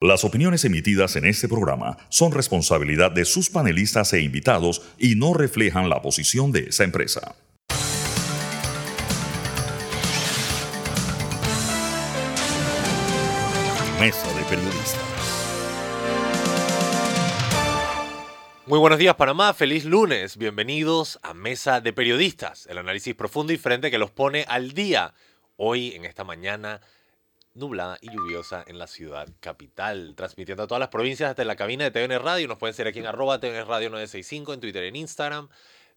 Las opiniones emitidas en este programa son responsabilidad de sus panelistas e invitados y no reflejan la posición de esa empresa. Mesa de Periodistas. Muy buenos días Panamá, feliz lunes, bienvenidos a Mesa de Periodistas, el análisis profundo y frente que los pone al día hoy en esta mañana nublada y lluviosa en la ciudad capital, transmitiendo a todas las provincias desde la cabina de TVN Radio. Nos pueden seguir aquí en arroba TVN Radio 965 en Twitter, en Instagram,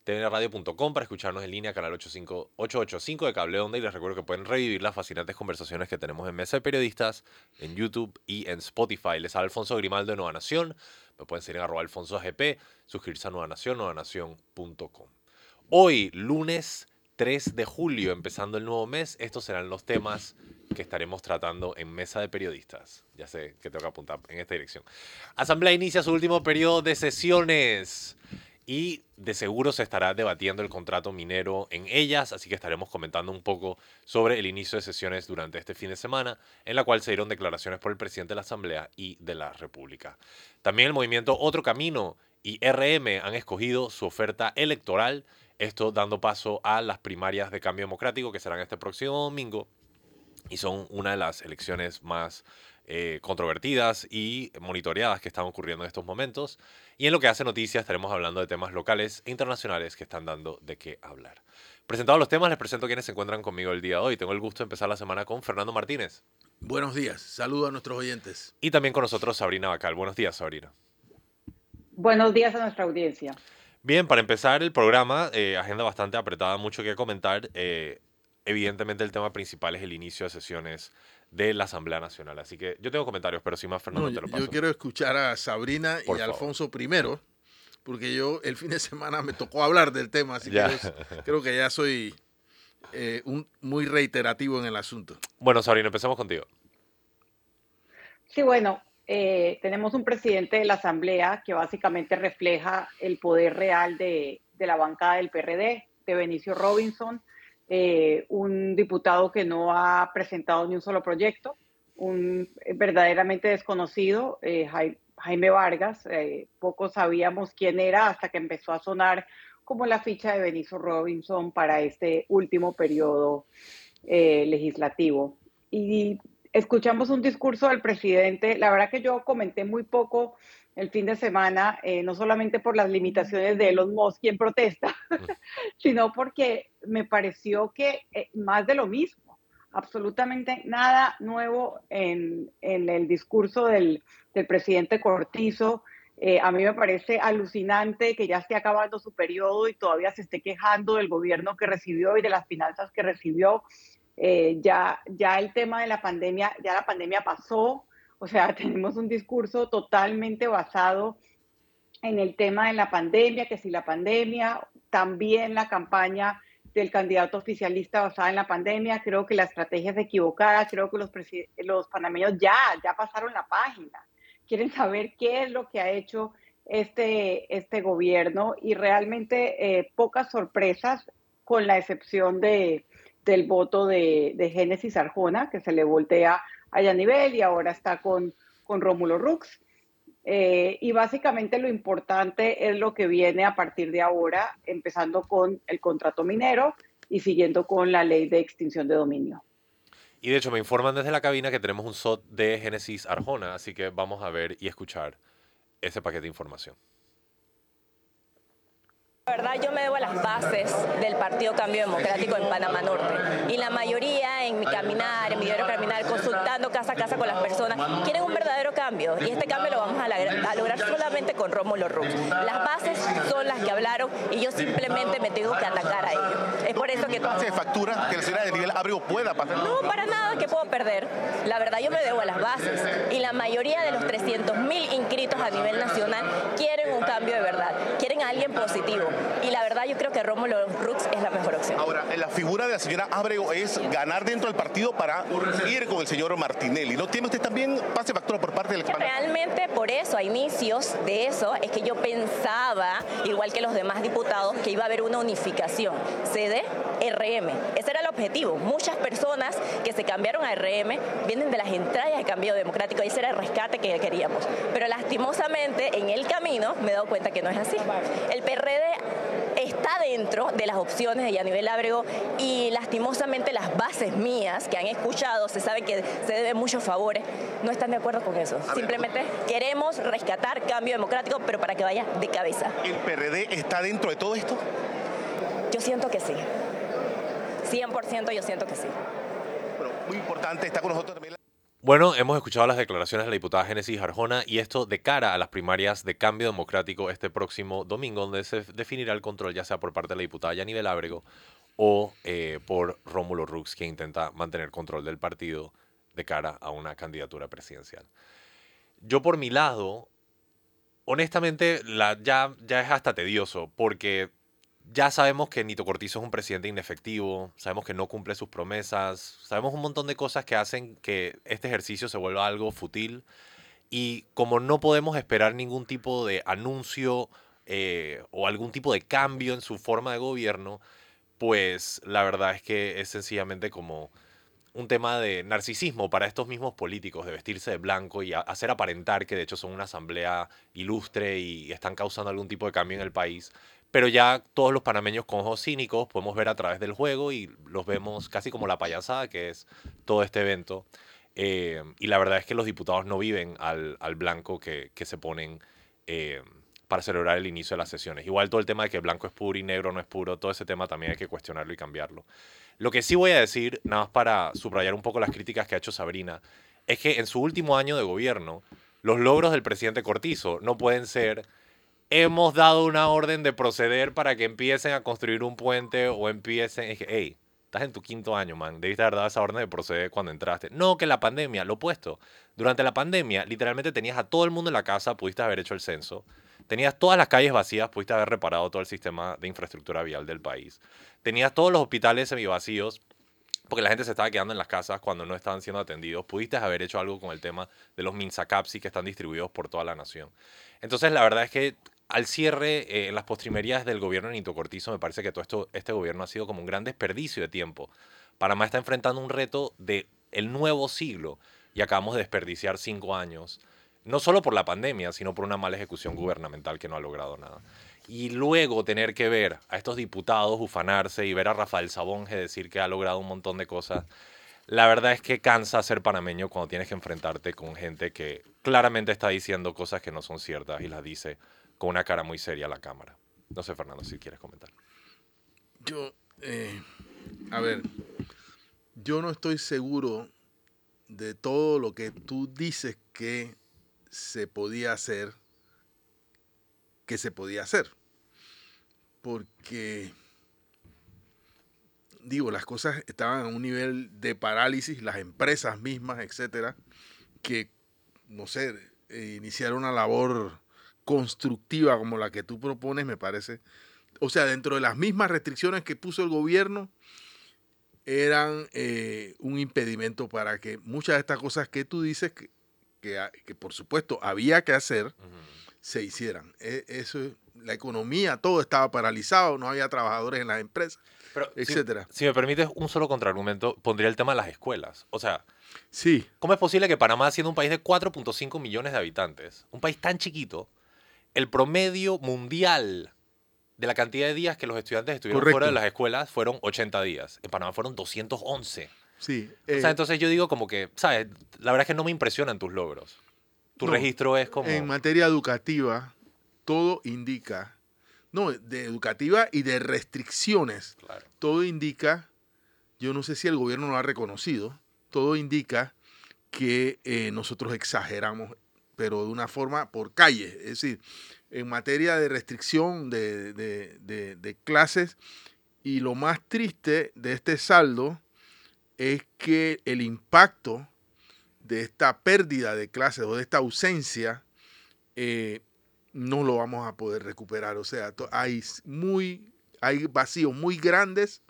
tvnradio.com para escucharnos en línea, canal 885 de Cable Onda. Y les recuerdo que pueden revivir las fascinantes conversaciones que tenemos en Mesa de Periodistas, en YouTube y en Spotify. Les habla Alfonso Grimaldo de Nueva Nación. Me pueden seguir en arroba Alfonso AGP, suscribirse a Nueva Nación, nuevanación.com. Hoy, lunes 3 de julio, empezando el nuevo mes, estos serán los temas que estaremos tratando en Mesa de Periodistas. Ya sé que tengo que apuntar en esta dirección. Asamblea inicia su último periodo de sesiones y de seguro se estará debatiendo el contrato minero en ellas, así que estaremos comentando un poco sobre el inicio de sesiones durante este fin de semana, en la cual se dieron declaraciones por el presidente de la Asamblea y de la República. También el movimiento Otro Camino y RM han escogido su oferta electoral esto dando paso a las primarias de cambio democrático que serán este próximo domingo y son una de las elecciones más eh, controvertidas y monitoreadas que están ocurriendo en estos momentos. Y en lo que hace noticias estaremos hablando de temas locales e internacionales que están dando de qué hablar. Presentados los temas, les presento a quienes se encuentran conmigo el día de hoy. Tengo el gusto de empezar la semana con Fernando Martínez. Buenos días, saludo a nuestros oyentes. Y también con nosotros Sabrina Bacal. Buenos días, Sabrina. Buenos días a nuestra audiencia. Bien, para empezar el programa, eh, agenda bastante apretada, mucho que comentar. Eh, evidentemente el tema principal es el inicio de sesiones de la Asamblea Nacional. Así que yo tengo comentarios, pero sin más, Fernando, te lo paso. Yo quiero escuchar a Sabrina y a Alfonso primero, porque yo el fin de semana me tocó hablar del tema, así que creo que ya soy eh, un, muy reiterativo en el asunto. Bueno, Sabrina, empecemos contigo. Sí, bueno, eh, tenemos un presidente de la Asamblea que básicamente refleja el poder real de, la bancada del PRD, de Benicio Robinson, eh, un diputado que no ha presentado ni un solo proyecto, un verdaderamente desconocido, eh, Jaime Vargas, pocos sabíamos quién era hasta que empezó a sonar como la ficha de Benicio Robinson para este último periodo legislativo. Y escuchamos un discurso del presidente. La verdad que yo comenté muy poco el fin de semana, eh, no solamente por las limitaciones de Elon Musk, quien protesta, sino porque me pareció que eh, más de lo mismo, absolutamente nada nuevo en, el discurso del, presidente Cortizo. Eh, a mí me parece alucinante que ya esté acabando su periodo y todavía se esté quejando del gobierno que recibió y de las finanzas que recibió. Eh, ya, ya el tema de la pandemia, ya la pandemia pasó, o sea, tenemos un discurso totalmente basado en el tema de la pandemia, que si la pandemia, también la campaña del candidato oficialista basada en la pandemia, creo que la estrategia es equivocada, creo que los, los panameños ya, ya pasaron la página, quieren saber qué es lo que ha hecho este, este gobierno y realmente eh, pocas sorpresas con la excepción de, del voto de, de Génesis Arjona, que se le voltea a Yanivel y ahora está con, con Rómulo Rux. Eh, y básicamente lo importante es lo que viene a partir de ahora, empezando con el contrato minero y siguiendo con la ley de extinción de dominio. Y de hecho me informan desde la cabina que tenemos un SOT de Génesis Arjona, así que vamos a ver y escuchar ese paquete de información. La verdad yo me debo a las bases del Partido Cambio Democrático en Panamá Norte y la mayoría en mi caminar, en mi diario caminar, consultando casa a casa con las personas, quieren un verdadero cambio y este cambio lo vamos a, lograr solamente con Rómulo Rux. Las bases son las que hablaron y yo simplemente me tengo que atacar a ellos. Es por eso que... ¿Se factura que la ciudad de nivel abrigo pueda pasar? No, para nada que puedo perder. La verdad yo me debo a las bases y la mayoría de los 300.000 inscritos a nivel nacional quieren un cambio de verdad. Quieren a alguien positivo. Y la verdad yo creo que Rómulo Rux es la mejor opción. Ahora, la figura de la señora Abrego es ganar dentro del partido para ir con el señor Martinelli. ¿No tiene usted también pase factura por parte del Realmente por eso, a inicios de eso, es que yo pensaba, igual que los demás diputados, que iba a haber una unificación. CD, RM. Ese era el objetivo. Muchas personas que se cambiaron a RM vienen de las entrañas de cambio democrático y ese era el rescate que queríamos. Pero lastimosamente en el camino me he dado cuenta que no es así. El PRD está dentro de las opciones de Yanivel Ábrego y lastimosamente las bases mías que han escuchado, se sabe que se deben muchos favores, no están de acuerdo con eso. Simplemente queremos rescatar cambio democrático, pero para que vaya de cabeza. ¿El PRD está dentro de todo esto? Yo siento que sí. 100% yo siento que sí. Pero muy importante, está con nosotros también. Bueno, hemos escuchado las declaraciones de la diputada Génesis Arjona y esto de cara a las primarias de cambio democrático este próximo domingo, donde se definirá el control ya sea por parte de la diputada Yanivel Ábrego o eh, por Rómulo Rux, que intenta mantener control del partido de cara a una candidatura presidencial. Yo por mi lado, honestamente, la, ya, ya es hasta tedioso, porque ya sabemos que Nito Cortizo es un presidente inefectivo, sabemos que no cumple sus promesas, sabemos un montón de cosas que hacen que este ejercicio se vuelva algo fútil. Y como no podemos esperar ningún tipo de anuncio eh, o algún tipo de cambio en su forma de gobierno, pues la verdad es que es sencillamente como un tema de narcisismo para estos mismos políticos, de vestirse de blanco y hacer aparentar que de hecho son una asamblea ilustre y están causando algún tipo de cambio en el país, pero ya todos los panameños con ojos cínicos podemos ver a través del juego y los vemos casi como la payasada que es todo este evento. Eh, y la verdad es que los diputados no viven al, blanco que, se ponen eh, para celebrar el inicio de las sesiones. Igual todo el tema de que blanco es puro y negro no es puro, todo ese tema también hay que cuestionarlo y cambiarlo. Lo que sí voy a decir, nada más para subrayar un poco las críticas que ha hecho Sabrina, es que en su último año de gobierno, los logros del presidente Cortizo no pueden ser hemos dado una orden de proceder para que empiecen a construir un puente o empiecen. hey, estás en tu quinto año, man. Debiste haber dado esa orden de proceder cuando entraste. No, que la pandemia, lo opuesto. Durante la pandemia, literalmente tenías a todo el mundo en la casa, pudiste haber hecho el censo. Tenías todas las calles vacías, pudiste haber reparado todo el sistema de infraestructura vial del país. Tenías todos los hospitales semivacíos, porque la gente se estaba quedando en las casas cuando no estaban siendo atendidos. Pudiste haber hecho algo con el tema de los MINSACAPSI que están distribuidos por toda la nación. Entonces, la verdad es que al cierre, eh, las postrimerías del gobierno de Nito Cortizo, me parece que todo esto, este gobierno ha sido como un gran desperdicio de tiempo. Panamá está enfrentando un reto del el nuevo siglo y acabamos de desperdiciar cinco años, no solo por la pandemia, sino por una mala ejecución gubernamental que no ha logrado nada. Y luego tener que ver a estos diputados ufanarse y ver a Rafael Sabonge decir que ha logrado un montón de cosas, la verdad es que cansa ser panameño cuando tienes que enfrentarte con gente que claramente está diciendo cosas que no son ciertas y las dice con una cara muy seria a la cámara. No sé, Fernando, si quieres comentar. Yo, eh, a ver, yo no estoy seguro de todo lo que tú dices que se podía hacer, que se podía hacer. Porque, digo, las cosas estaban a un nivel de parálisis, las empresas mismas, etcétera, que, no sé, iniciaron una labor constructiva como la que tú propones, me parece. O sea, dentro de las mismas restricciones que puso el gobierno, eran eh, un impedimento para que muchas de estas cosas que tú dices, que, que, por supuesto había que hacer, se hicieran. E, eso, la economía, todo estaba paralizado, no había trabajadores en las empresas, Pero, etcétera. Si, me permites un solo contraargumento, pondría el tema de las escuelas. O sea, sí. ¿cómo es posible que Panamá, siendo un país de 4.5 millones de habitantes, un país tan chiquito, el promedio mundial de la cantidad de días que los estudiantes estuvieron fuera de las escuelas fueron 80 días. En Panamá fueron 211. Sí. o sea, eh, entonces yo digo como que, ¿sabes? La verdad es que no me impresionan tus logros. Tu registro es como... En materia educativa, todo indica, no, de educativa y de restricciones, todo indica, yo no sé si el gobierno lo ha reconocido, todo indica que eh, nosotros exageramos pero de una forma por calle. Es decir, en materia de restricción de, clases, y lo más triste de este saldo es que el impacto de esta pérdida de clases o de esta ausencia eh, no lo vamos a poder recuperar. O sea, hay, muy, hay vacíos muy grandes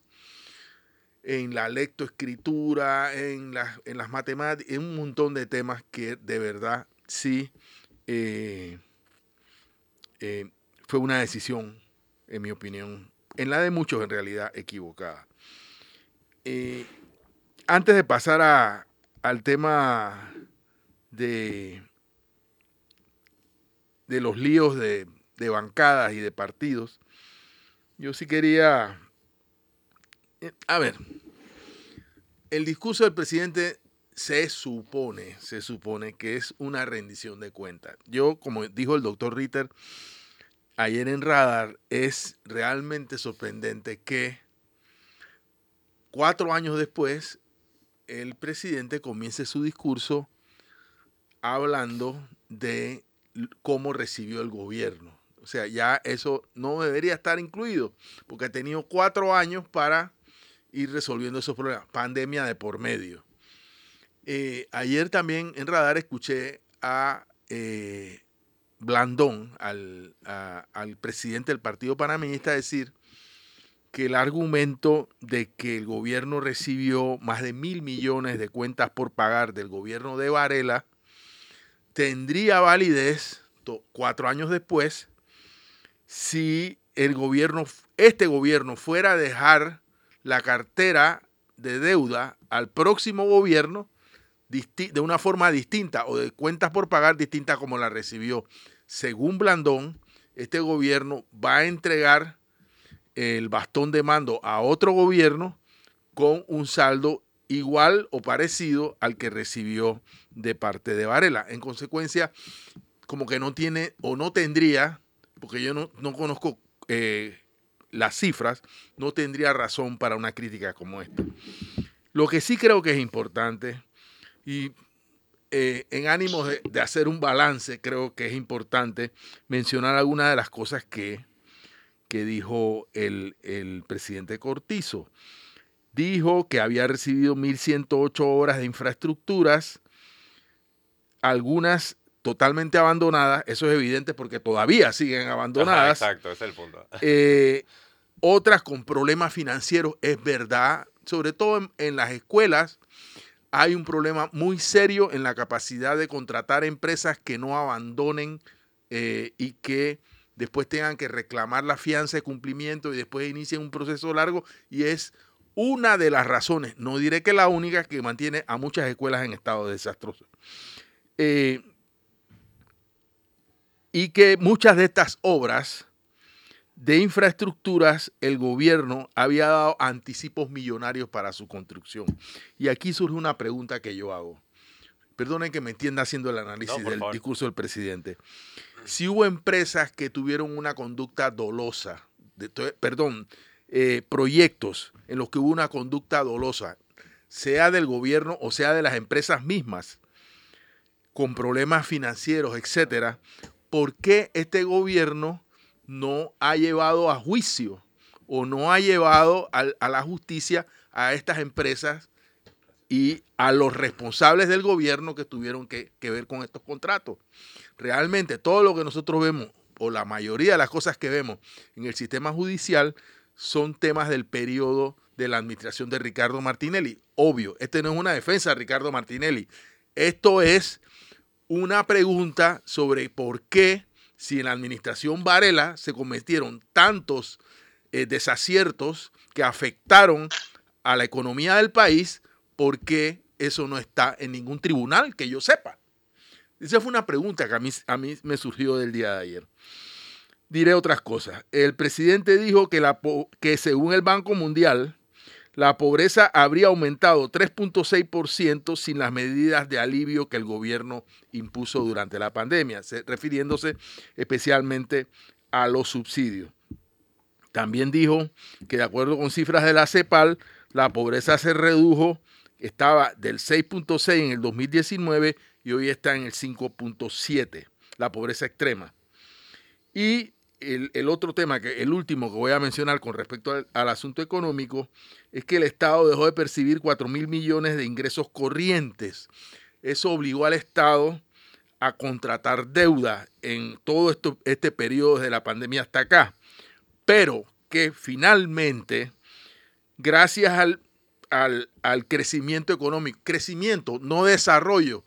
en la lectoescritura, en, en las matemáticas, en un montón de temas que de verdad sí eh, eh, fue una decisión, en mi opinión, en la de muchos en realidad equivocada. Eh, antes de pasar a, al tema de, de los líos de, de bancadas y de partidos, yo sí quería, a ver, el discurso del presidente se supone, se supone que es una rendición de cuentas. Yo, como dijo el doctor Ritter ayer en Radar, es realmente sorprendente que cuatro años después el presidente comience su discurso hablando de cómo recibió el gobierno. O sea, ya eso no debería estar incluido, porque ha tenido cuatro años para ir resolviendo esos problemas. Pandemia de por medio. Eh, ayer también en Radar escuché a eh, Blandón, al, al, presidente del Partido Panameñista, decir que el argumento de que el gobierno recibió más de mil millones de cuentas por pagar del gobierno de Varela tendría validez cuatro años después si el gobierno, este gobierno fuera a dejar la cartera de deuda al próximo gobierno de una forma distinta o de cuentas por pagar distinta como la recibió. Según Blandón, este gobierno va a entregar el bastón de mando a otro gobierno con un saldo igual o parecido al que recibió de parte de Varela. En consecuencia, como que no tiene o no tendría, porque yo no, no conozco eh, las cifras, no tendría razón para una crítica como esta. Lo que sí creo que es importante y eh, en ánimos de, hacer un balance, creo que es importante mencionar algunas de las cosas que, que dijo el, el, presidente Cortizo. Dijo que había recibido 1.108 horas de infraestructuras, algunas totalmente abandonadas, eso es evidente porque todavía siguen abandonadas. exacto, ese es el punto. Eh, otras con problemas financieros, es verdad, sobre todo en las escuelas hay un problema muy serio en la capacidad de contratar empresas que no abandonen eh, y que después tengan que reclamar la fianza de cumplimiento y después inicien un proceso largo y es una de las razones, no diré que la única, que mantiene a muchas escuelas en estado desastroso. Eh, y que muchas de estas obras de infraestructuras, el gobierno había dado anticipos millonarios para su construcción. Y aquí surge una pregunta que yo hago. Perdonen que me entienda haciendo el análisis del discurso del presidente. Si hubo empresas que tuvieron una conducta dolosa, perdón, eh, proyectos en los que hubo una conducta dolosa, sea del gobierno o sea de las empresas mismas, con problemas financieros, etcétera, ¿por qué este gobierno no ha llevado a juicio o no ha llevado a, la justicia a estas empresas y a los responsables del gobierno que tuvieron que, ver con estos contratos. Realmente todo lo que nosotros vemos, o la mayoría de las cosas que vemos en el sistema judicial, son temas del periodo de la administración de Ricardo Martinelli. Obvio, este no es una defensa de Ricardo Martinelli. Esto es una pregunta sobre por qué si en la administración Varela se cometieron tantos eh, desaciertos que afectaron a la economía del país, ¿por qué eso no está en ningún tribunal que yo sepa? Esa fue una pregunta que a mí, me surgió del día de ayer. Diré otras cosas. El presidente dijo que, que según el Banco Mundial, la pobreza habría aumentado 3.6% sin las medidas de alivio que el gobierno impuso durante la pandemia, refiriéndose especialmente a los subsidios. También dijo que de acuerdo con cifras de la CEPAL, la pobreza se redujo, estaba del 6.6 en el 2019 y hoy está en el 5.7, la pobreza extrema. Y el, otro tema, que el último que voy a mencionar con respecto al, asunto económico, es que el Estado dejó de percibir 4 mil millones de ingresos corrientes. Eso obligó al Estado a contratar deuda en todo este periodo de la pandemia hasta acá, pero que finalmente, gracias al, al, al crecimiento económico, crecimiento, no desarrollo,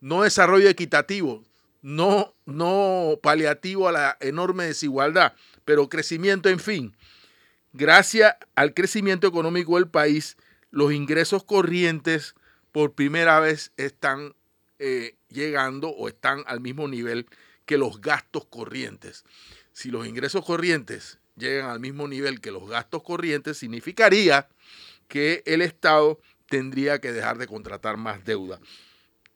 no desarrollo equitativo, no, no paliativo a la enorme desigualdad, pero crecimiento, en fin. Gracias al crecimiento económico del país, los ingresos corrientes por primera vez están eh, llegando o están al mismo nivel que los gastos corrientes. Si los ingresos corrientes llegan al mismo nivel que los gastos corrientes, significaría que el Estado tendría que dejar de contratar más deuda.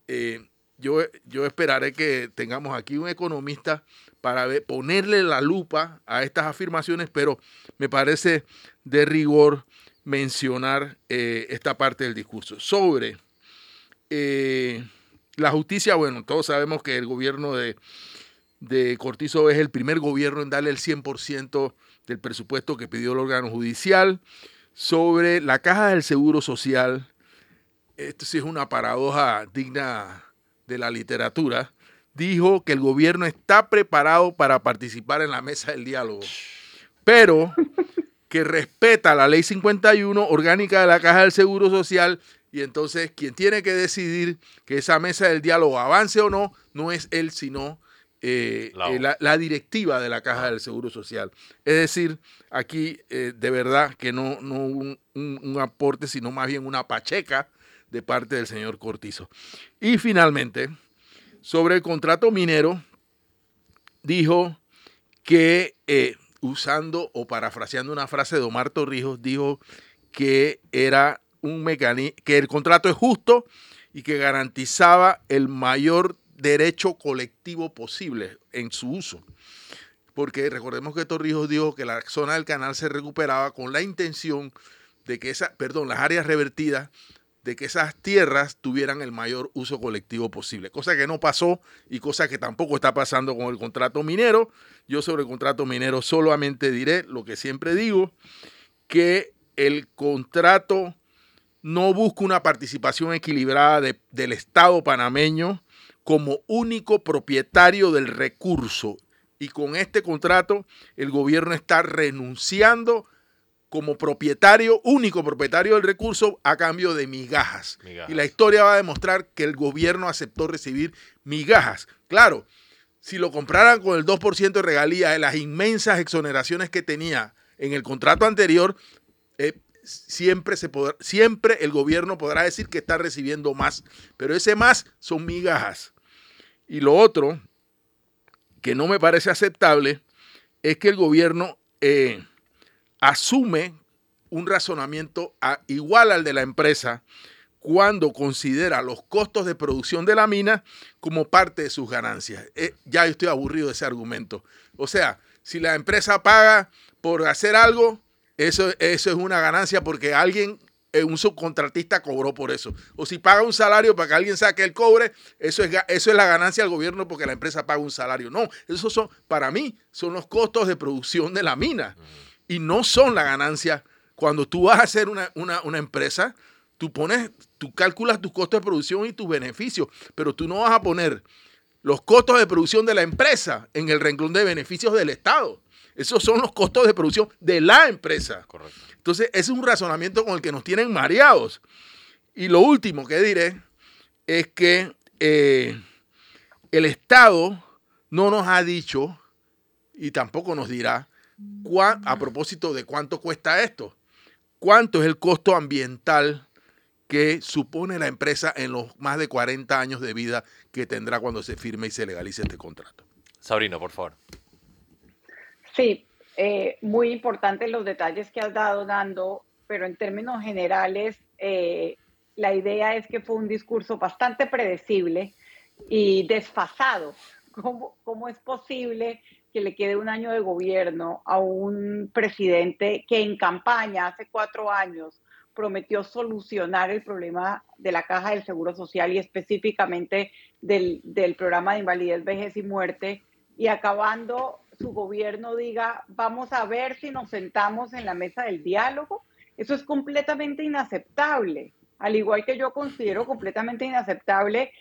Eh, yo, yo esperaré que tengamos aquí un economista para ponerle la lupa a estas afirmaciones, pero me parece de rigor mencionar eh, esta parte del discurso. Sobre eh, la justicia, bueno, todos sabemos que el gobierno de, de Cortizo es el primer gobierno en darle el 100% del presupuesto que pidió el órgano judicial. Sobre la caja del Seguro Social, esto sí es una paradoja digna de la literatura, dijo que el gobierno está preparado para participar en la mesa del diálogo, pero que respeta la ley 51 orgánica de la Caja del Seguro Social y entonces quien tiene que decidir que esa mesa del diálogo avance o no, no es él, sino eh, eh, la, directiva de la Caja del Seguro Social. Es decir, aquí eh, de verdad que no, no un, un, aporte, sino más bien una pacheca de parte del señor Cortizo. Y finalmente, sobre el contrato minero, dijo que, usando o parafraseando una frase de Omar Torrijos, dijo que era un mecanismo, que el contrato es justo y que garantizaba el mayor derecho colectivo posible en su uso. Porque recordemos que Torrijos dijo que la zona del canal se recuperaba con la intención de que esa, perdón, las áreas revertidas, de que esas tierras tuvieran el mayor uso colectivo posible. Cosa que no pasó y cosa que tampoco está pasando con el contrato minero. Yo sobre el contrato minero solamente diré lo que siempre digo, que el contrato no busca una participación equilibrada del Estado panameño como único propietario del recurso. Y con este contrato el gobierno está renunciando como propietario, único propietario del recurso a cambio de migajas. Y la historia va a demostrar que el gobierno aceptó recibir migajas. Claro, si lo compraran con el 2% de regalía de las inmensas exoneraciones que tenía en el contrato anterior, eh, siempre, se podrá, siempre el gobierno podrá decir que está recibiendo más, pero ese más son migajas. Y lo otro, que no me parece aceptable, es que el gobierno eh, asume un razonamiento igual al de la empresa cuando considera los costos de producción de la mina como parte de sus ganancias. Eh, ya estoy aburrido de ese argumento. O sea, si la empresa paga por hacer algo, eso, eso es una ganancia porque alguien, eh, un subcontratista cobró por eso. O si paga un salario para que alguien saque el cobre, eso es, eso es la ganancia del gobierno porque la empresa paga un salario. No, esos son, para mí, son los costos de producción de la mina. Y no son la ganancia. Cuando tú vas a hacer una, una empresa, tú pones, tú calculas tus costos de producción y tus beneficios, pero tú no vas a poner los costos de producción de la empresa en el renglón de beneficios del Estado. Esos son los costos de producción de la empresa. Correcto. Entonces, ese es un razonamiento con el que nos tienen mareados. Y lo último que diré es que eh, el Estado no nos ha dicho y tampoco nos dirá a propósito de cuánto cuesta esto. ¿Cuánto es el costo ambiental que supone la empresa en los más de 40 años de vida que tendrá cuando se firme y se legalice este contrato? Sabrina, por favor. Sí, eh, muy importantes los detalles que has dado, Nando, pero en términos generales, eh, la idea es que fue un discurso bastante predecible y desfasado. ¿Cómo, ¿Cómo es posible que le quede un año de gobierno a un presidente que en campaña hace cuatro años prometió solucionar el problema de la caja del Seguro Social y específicamente del, del programa de invalidez, vejez y muerte, y acabando su gobierno diga, vamos a ver si nos sentamos en la mesa del diálogo. Eso es completamente inaceptable. Al igual que yo considero completamente inaceptable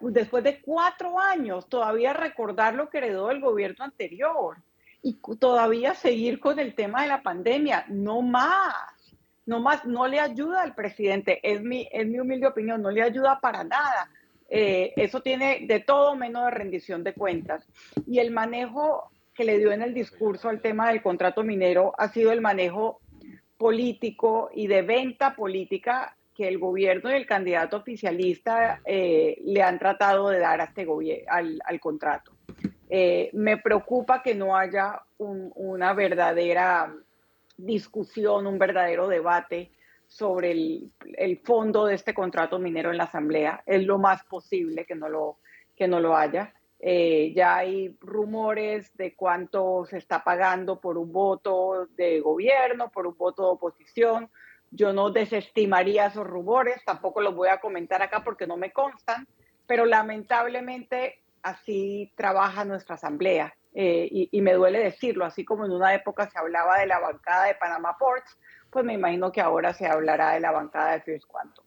después de cuatro años, todavía recordar lo que heredó el gobierno anterior y todavía seguir con el tema de la pandemia. No más, no más, no le ayuda al presidente, es mi, es mi humilde opinión, no le ayuda para nada. Eh, eso tiene de todo menos de rendición de cuentas. Y el manejo que le dio en el discurso al tema del contrato minero ha sido el manejo político y de venta política que el gobierno y el candidato oficialista eh, le han tratado de dar a este al, al contrato. Eh, me preocupa que no haya una verdadera discusión, un verdadero debate sobre el, fondo de este contrato minero en la Asamblea. Es lo más posible que no lo, que no lo haya. Eh, ya hay rumores de cuánto se está pagando por un voto de gobierno, por un voto de oposición. Yo no desestimaría esos rumores, tampoco los voy a comentar acá porque no me constan, pero lamentablemente así trabaja nuestra asamblea. Eh, y, y, me duele decirlo, así como en una época se hablaba de la bancada de Panama Ports, pues me imagino que ahora se hablará de la bancada de First Quantum.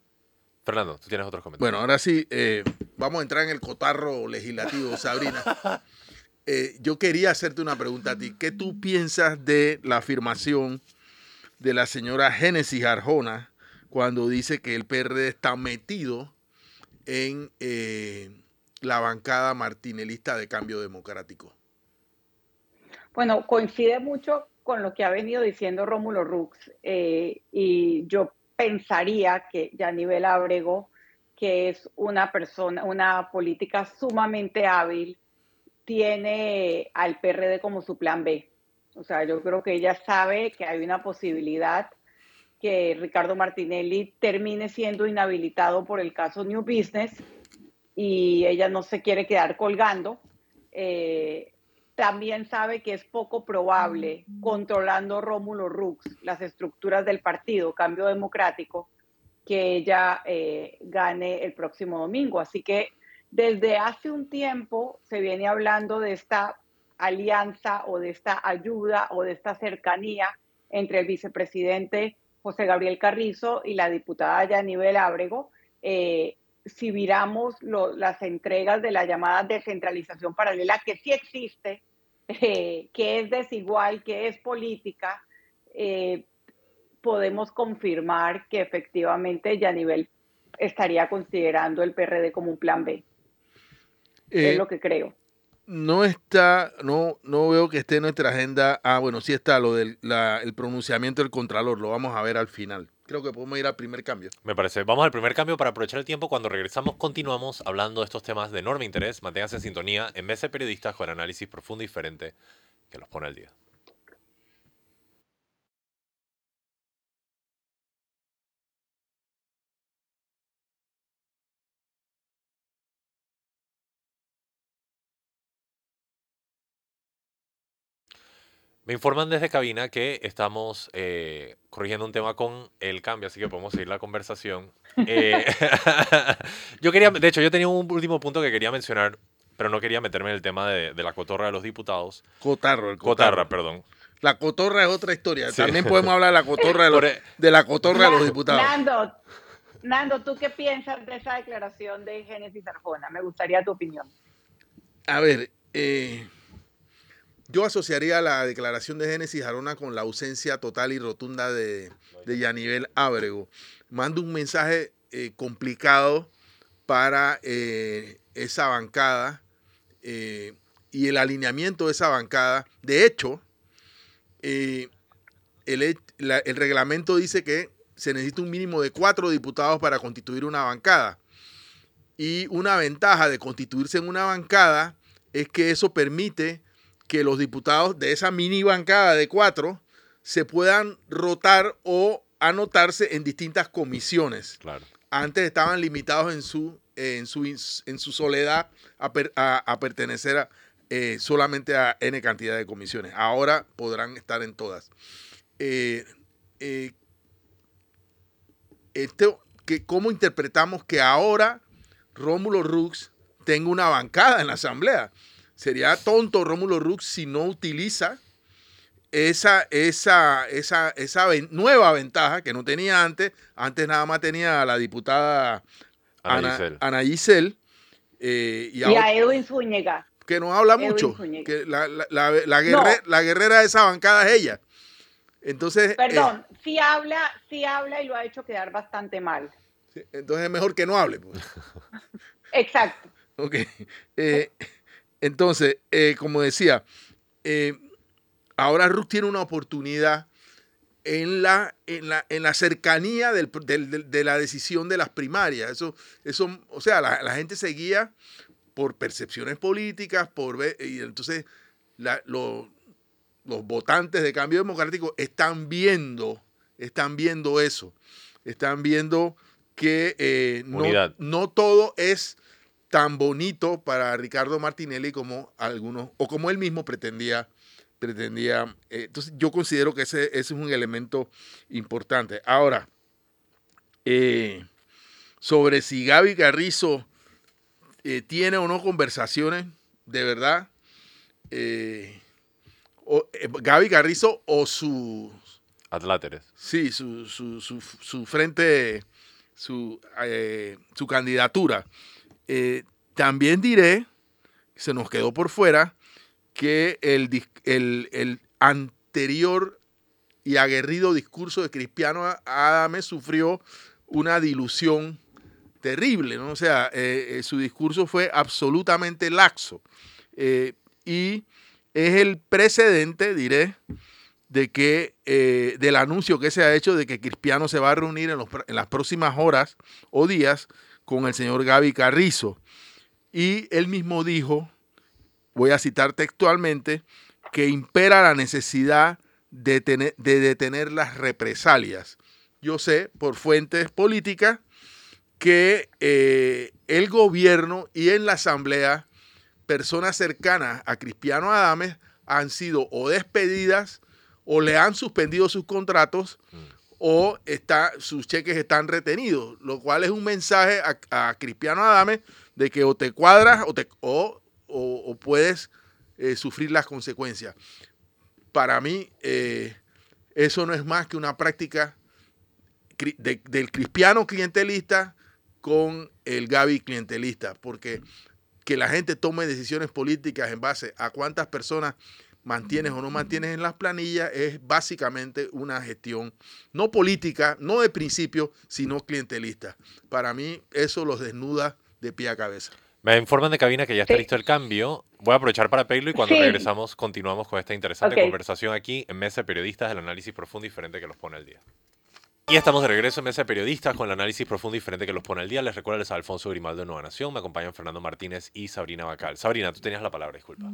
Fernando, tú tienes otros comentarios. Bueno, ahora sí, eh, vamos a entrar en el cotarro legislativo, Sabrina. Eh, yo quería hacerte una pregunta a ti. ¿Qué tú piensas de la afirmación de la señora Génesis Arjona cuando dice que el PRD está metido en eh, la bancada martinelista de cambio democrático? Bueno, coincide mucho con lo que ha venido diciendo Rómulo Rux y yo pensaría que Yanivel Abrego, que es una persona, una política sumamente hábil, tiene al PRD como su plan B. O sea, yo creo que ella sabe que hay una posibilidad que Ricardo Martinelli termine siendo inhabilitado por el caso New Business y ella no se quiere quedar colgando. Eh, también sabe que es poco probable, controlando Rómulo Rux, las estructuras del partido Cambio Democrático, que ella eh, gane el próximo domingo. Así que desde hace un tiempo se viene hablando de esta alianza o de esta ayuda o de esta cercanía entre el vicepresidente José Gabriel Carrizo y la diputada Yanivel Ábrego. Eh, si viramos las entregas de la llamada descentralización paralela, que sí existe, eh, que es desigual, que es política, eh, podemos confirmar que efectivamente Yanivel estaría considerando el PRD como un plan B. es eh, lo que creo. No está, no, no veo que esté en nuestra agenda. Ah, bueno, sí está lo del el pronunciamiento del Contralor, lo vamos a ver al final creo que podemos ir al primer cambio. Me parece. Vamos al primer cambio para aprovechar el tiempo. Cuando regresamos, continuamos hablando de estos temas de enorme interés. Manténganse en sintonía en vez de periodistas con análisis profundo y diferente que los pone al día. Me informan desde cabina que estamos eh, corrigiendo un tema con el cambio, así que podemos seguir la conversación. Eh, yo quería, de hecho, yo tenía un último punto que quería mencionar, pero no quería meterme en el tema de, la cotorra de los diputados. Cotarro, el cotarro. Cotarra, perdón. La cotorra es otra historia. También podemos hablar de la cotorra de, los, e- de la cotorra de los diputados. Nando, Nando, ¿tú qué piensas de esa declaración de Génesis Arjona? Me gustaría tu opinión. A ver, eh, yo asociaría la declaración de Génesis Arona con la ausencia total y rotunda de, de Yanivel Ábrego. Manda un mensaje eh, complicado para eh, esa bancada eh, y el alineamiento de esa bancada. De hecho, el reglamento dice que se necesita un mínimo de cuatro diputados para constituir una bancada. Y una ventaja de constituirse en una bancada es que eso permite que los diputados de esa mini bancada de cuatro se puedan rotar o anotarse en distintas comisiones. Claro. Antes estaban limitados en su, en su, en su soledad a, pertenecer a, eh, solamente a N cantidad de comisiones. Ahora podrán estar en todas. Eh, eh, que, ¿Cómo interpretamos que ahora Rómulo Rux tenga una bancada en la Asamblea? Sería tonto Rómulo Rux si no utiliza esa, esa, esa, esa nueva ventaja que no tenía antes. Antes nada más tenía a la diputada Ana, Giselle. Eh, y, y a Edwin Zúñiga. Que no habla mucho. Que la, la, la, guerrera, de esa bancada es ella. Entonces. Perdón, eh, sí habla, sí habla y lo ha hecho quedar bastante mal. entonces es mejor que no hable. Pues. Exacto. Ok. Eh, entonces, como decía, ahora Ruth tiene una oportunidad en la, en la, en la cercanía del, de la decisión de las primarias. Eso, eso o sea, la, gente seguía por percepciones políticas, por y entonces los votantes de cambio democrático están viendo, están viendo eso, están viendo que eh, no, no, todo es tan bonito para Ricardo Martinelli como algunos, o como él mismo pretendía pretendía. Eh, entonces, yo considero que ese, es un elemento importante. Ahora, eh, sobre si Gaby Carrizo eh, tiene o no conversaciones, de verdad, o, Gaby Carrizo o sus. Atláteres. Sí, su, su, su, su frente, su, su candidatura. También diré, se nos quedó por fuera, que el, el, anterior y aguerrido discurso de Cristiano Adame sufrió una dilución terrible, ¿no? O sea, eh, eh, su discurso fue absolutamente laxo. Eh, y es el precedente, diré, de que del anuncio que se ha hecho de que Cristiano se va a reunir en, en, las próximas horas o días con el señor Gaby Carrizo. Y él mismo dijo voy a citar textualmente, que impera la necesidad de, de detener las represalias. Yo sé por fuentes políticas que eh, el gobierno y en la asamblea personas cercanas a Cristiano Adames han sido o despedidas o le han suspendido sus contratos o está, sus cheques están retenidos, lo cual es un mensaje a, a Cristiano Adames de que o te cuadras o, te, o o, puedes eh, sufrir las consecuencias. Para mí, eh, eso no es más que una práctica del cristiano clientelista con el Gaby clientelista, porque que la gente tome decisiones políticas en base a cuántas personas mantienes o no mantienes en las planillas es básicamente una gestión no política, no de principio, sino clientelista. Para mí eso los desnuda de pie a cabeza. Me informan de cabina que ya está listo el cambio. Voy a aprovechar para pedirlo y cuando regresamos continuamos con esta interesante conversación aquí en Mesa de Periodistas del análisis profundo y diferente que los pone al día. Y estamos de regreso en Mesa de Periodistas con el análisis profundo y diferente que los pone al día. Les recuerdo, les Alfonso Grimaldo de Nueva Nación. Me acompañan Fernando Martínez y Sabrina Bacal. Sabrina, tú tenías la palabra, disculpa.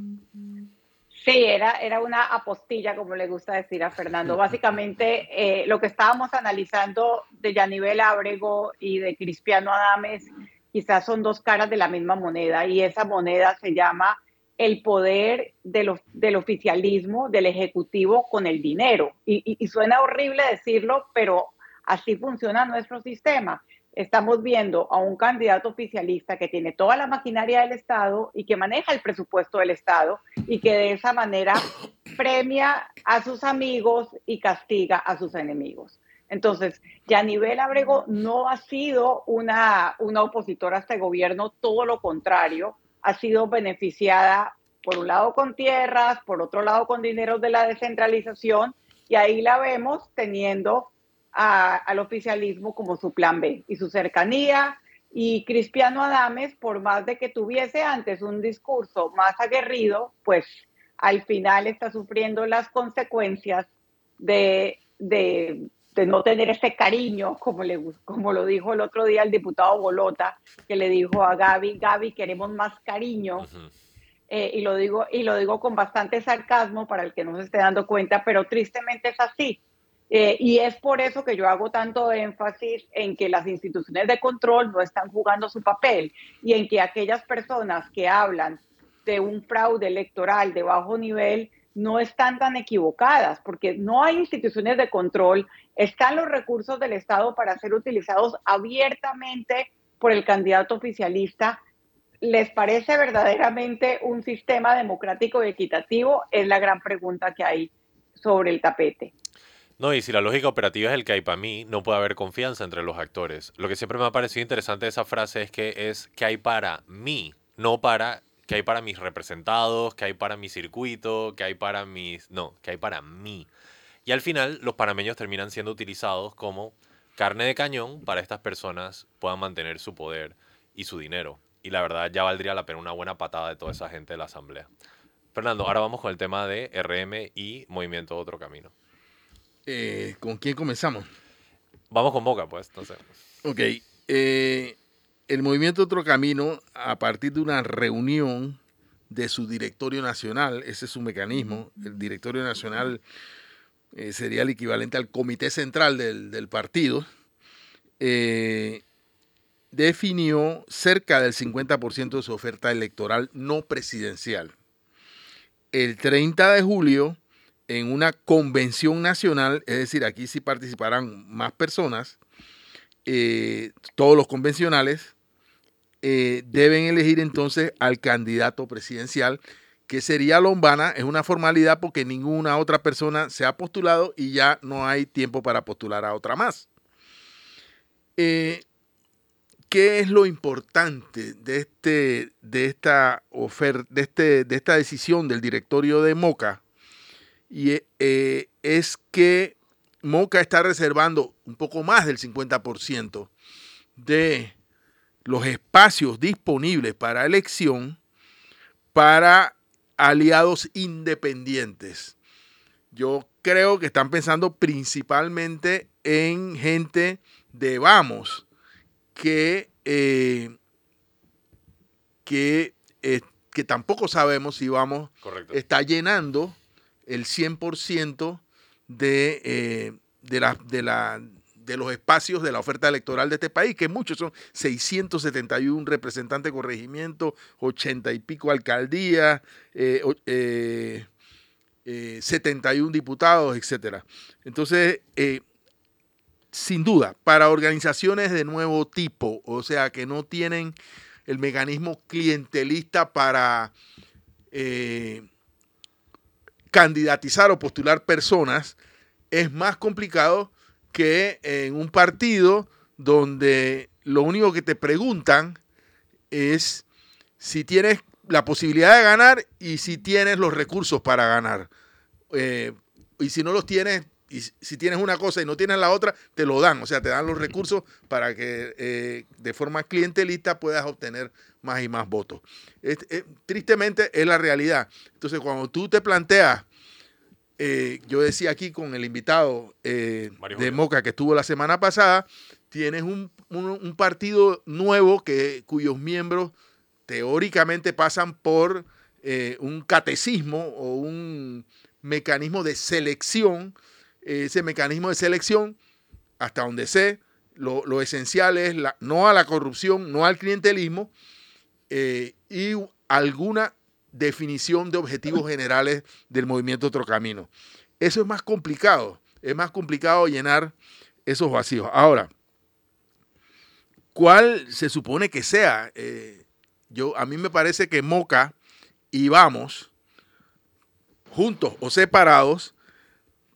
Sí, era, era una apostilla, como le gusta decir a Fernando. Básicamente, eh, lo que estábamos analizando de Yanivel Ábrego y de Cristiano Adames quizás son dos caras de la misma moneda y esa moneda se llama el poder del oficialismo, del ejecutivo con el dinero. Y, suena horrible decirlo, pero así funciona nuestro sistema. Estamos viendo a un candidato oficialista que tiene toda la maquinaria del Estado y que maneja el presupuesto del Estado y que de esa manera premia a sus amigos y castiga a sus enemigos. Entonces, Yanivel Abrego no ha sido una, una opositora a este gobierno, todo lo contrario, ha sido beneficiada por un lado con tierras, por otro lado con dinero de la descentralización, y ahí la vemos teniendo al oficialismo como su plan B y su cercanía. Y Cristiano Adames, por más de que tuviese antes un discurso más aguerrido, pues al final está sufriendo las consecuencias de, de de no tener ese cariño, como, le, como lo dijo el otro día el diputado Bolota, que le dijo a Gaby, Gaby, queremos más cariño. Eh, y, lo digo, y lo digo con bastante sarcasmo para el que no se esté dando cuenta, pero tristemente es así. Eh, y es por eso que yo hago tanto énfasis en que las instituciones de control no están jugando su papel y en que aquellas personas que hablan de un fraude electoral de bajo nivel no están tan equivocadas, porque no hay instituciones de control, están los recursos del Estado para ser utilizados abiertamente por el candidato oficialista. ¿Les parece verdaderamente un sistema democrático y equitativo? Es la gran pregunta que hay sobre el tapete. No, y si la lógica operativa es el que hay para mí, no puede haber confianza entre los actores. Lo que siempre me ha parecido interesante de esa frase es que es que hay para mí, no para que hay para mis representados, que hay para mi circuito, que hay para mis... No, que hay para mí. Y al final los panameños terminan siendo utilizados como carne de cañón para estas personas puedan mantener su poder y su dinero. Y la verdad ya valdría la pena una buena patada de toda esa gente de la asamblea. Fernando, ahora vamos con el tema de RM y Movimiento Otro Camino. Eh, ¿Con quién comenzamos? Vamos con Boca, pues. Entonces. Ok. Eh, el Movimiento Otro Camino, a partir de una reunión de su directorio nacional, ese es su mecanismo, el directorio nacional eh, sería el equivalente al comité central del, partido, definió cerca del 50% de su oferta electoral no presidencial. El 30 de julio en una convención nacional, es decir, aquí sí participarán más personas, eh, todos los convencionales, eh, deben elegir entonces al candidato presidencial, que sería Lombana, es una formalidad porque ninguna otra persona se ha postulado y ya no hay tiempo para postular a otra más. Eh, ¿Qué es lo importante de, este, de, esta oferta, de, este, de esta decisión del directorio de Moca? Y eh, es que Moca está reservando un poco más del 50% de los espacios disponibles para elección para aliados independientes. Yo creo que están pensando principalmente en gente de Vamos, que, eh, que, eh, que tampoco sabemos si Vamos está llenando el 100% de, eh, de, la, de, la, de los espacios de la oferta electoral de este país, que muchos son 671 representantes de corregimiento, 80 y pico alcaldías, eh, 71 eh, diputados, etc. Entonces, eh, sin duda, para organizaciones de nuevo tipo, o sea, que no tienen el mecanismo clientelista para candidatizar o postular personas es más complicado que en un partido donde lo único que te preguntan es si tienes la posibilidad de ganar y si tienes los recursos para ganar. Eh, y si no los tienes, y si tienes una cosa y no tienes la otra, te lo dan. O sea, te dan los recursos para que eh, de forma clientelista puedas obtener más y más votos. tristemente es la realidad. Entonces, cuando tú te planteas, eh, yo decía aquí con el invitado eh, de Moca que estuvo la semana pasada, tienes un, partido nuevo que, cuyos miembros teóricamente pasan por eh, un catecismo o un mecanismo de selección. Ese mecanismo de selección, hasta donde sé, lo, lo esencial es la, no a la corrupción, no al clientelismo, y alguna definición de objetivos generales del movimiento Otro Camino. Eso es más complicado, es más complicado llenar esos vacíos. Ahora, ¿cuál se supone que sea? Eh, yo, a mí me parece que Moca y Vamos, juntos o separados,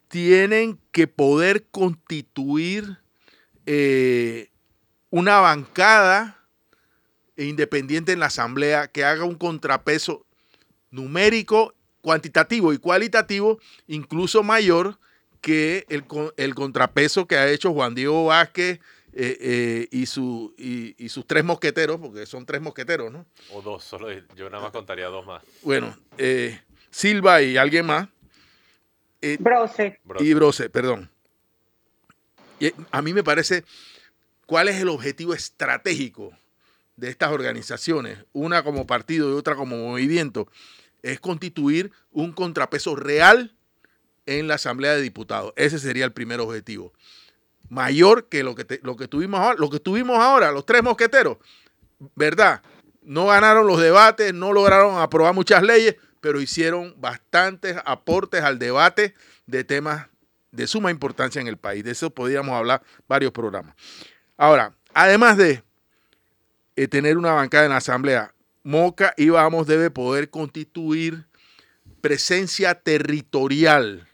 tienen que poder constituir eh, una bancada independiente en la Asamblea que haga un contrapeso numérico, cuantitativo y cualitativo, incluso mayor que el, el contrapeso que ha hecho Juan Diego Vázquez eh, eh, y, su, y, sus tres mosqueteros, porque son tres mosqueteros, ¿no? O dos, solo yo nada más contaría dos más. Bueno, eh, Silva y alguien más. Brose. Y Brose, perdón. Y a mí me parece, ¿cuál es el objetivo estratégico de estas organizaciones, una como partido y otra como movimiento, es constituir un contrapeso real en la Asamblea de Diputados. Ese sería el primer objetivo. Mayor que lo que, lo que, tuvimos, ahora, lo que tuvimos ahora, los tres mosqueteros, ¿verdad? No ganaron los debates, no lograron aprobar muchas leyes, pero hicieron bastantes aportes al debate de temas de suma importancia en el país. De eso podríamos hablar varios programas. Ahora, además de eh, tener una bancada en la Asamblea. Moca y Vamos debe poder constituir presencia territorial.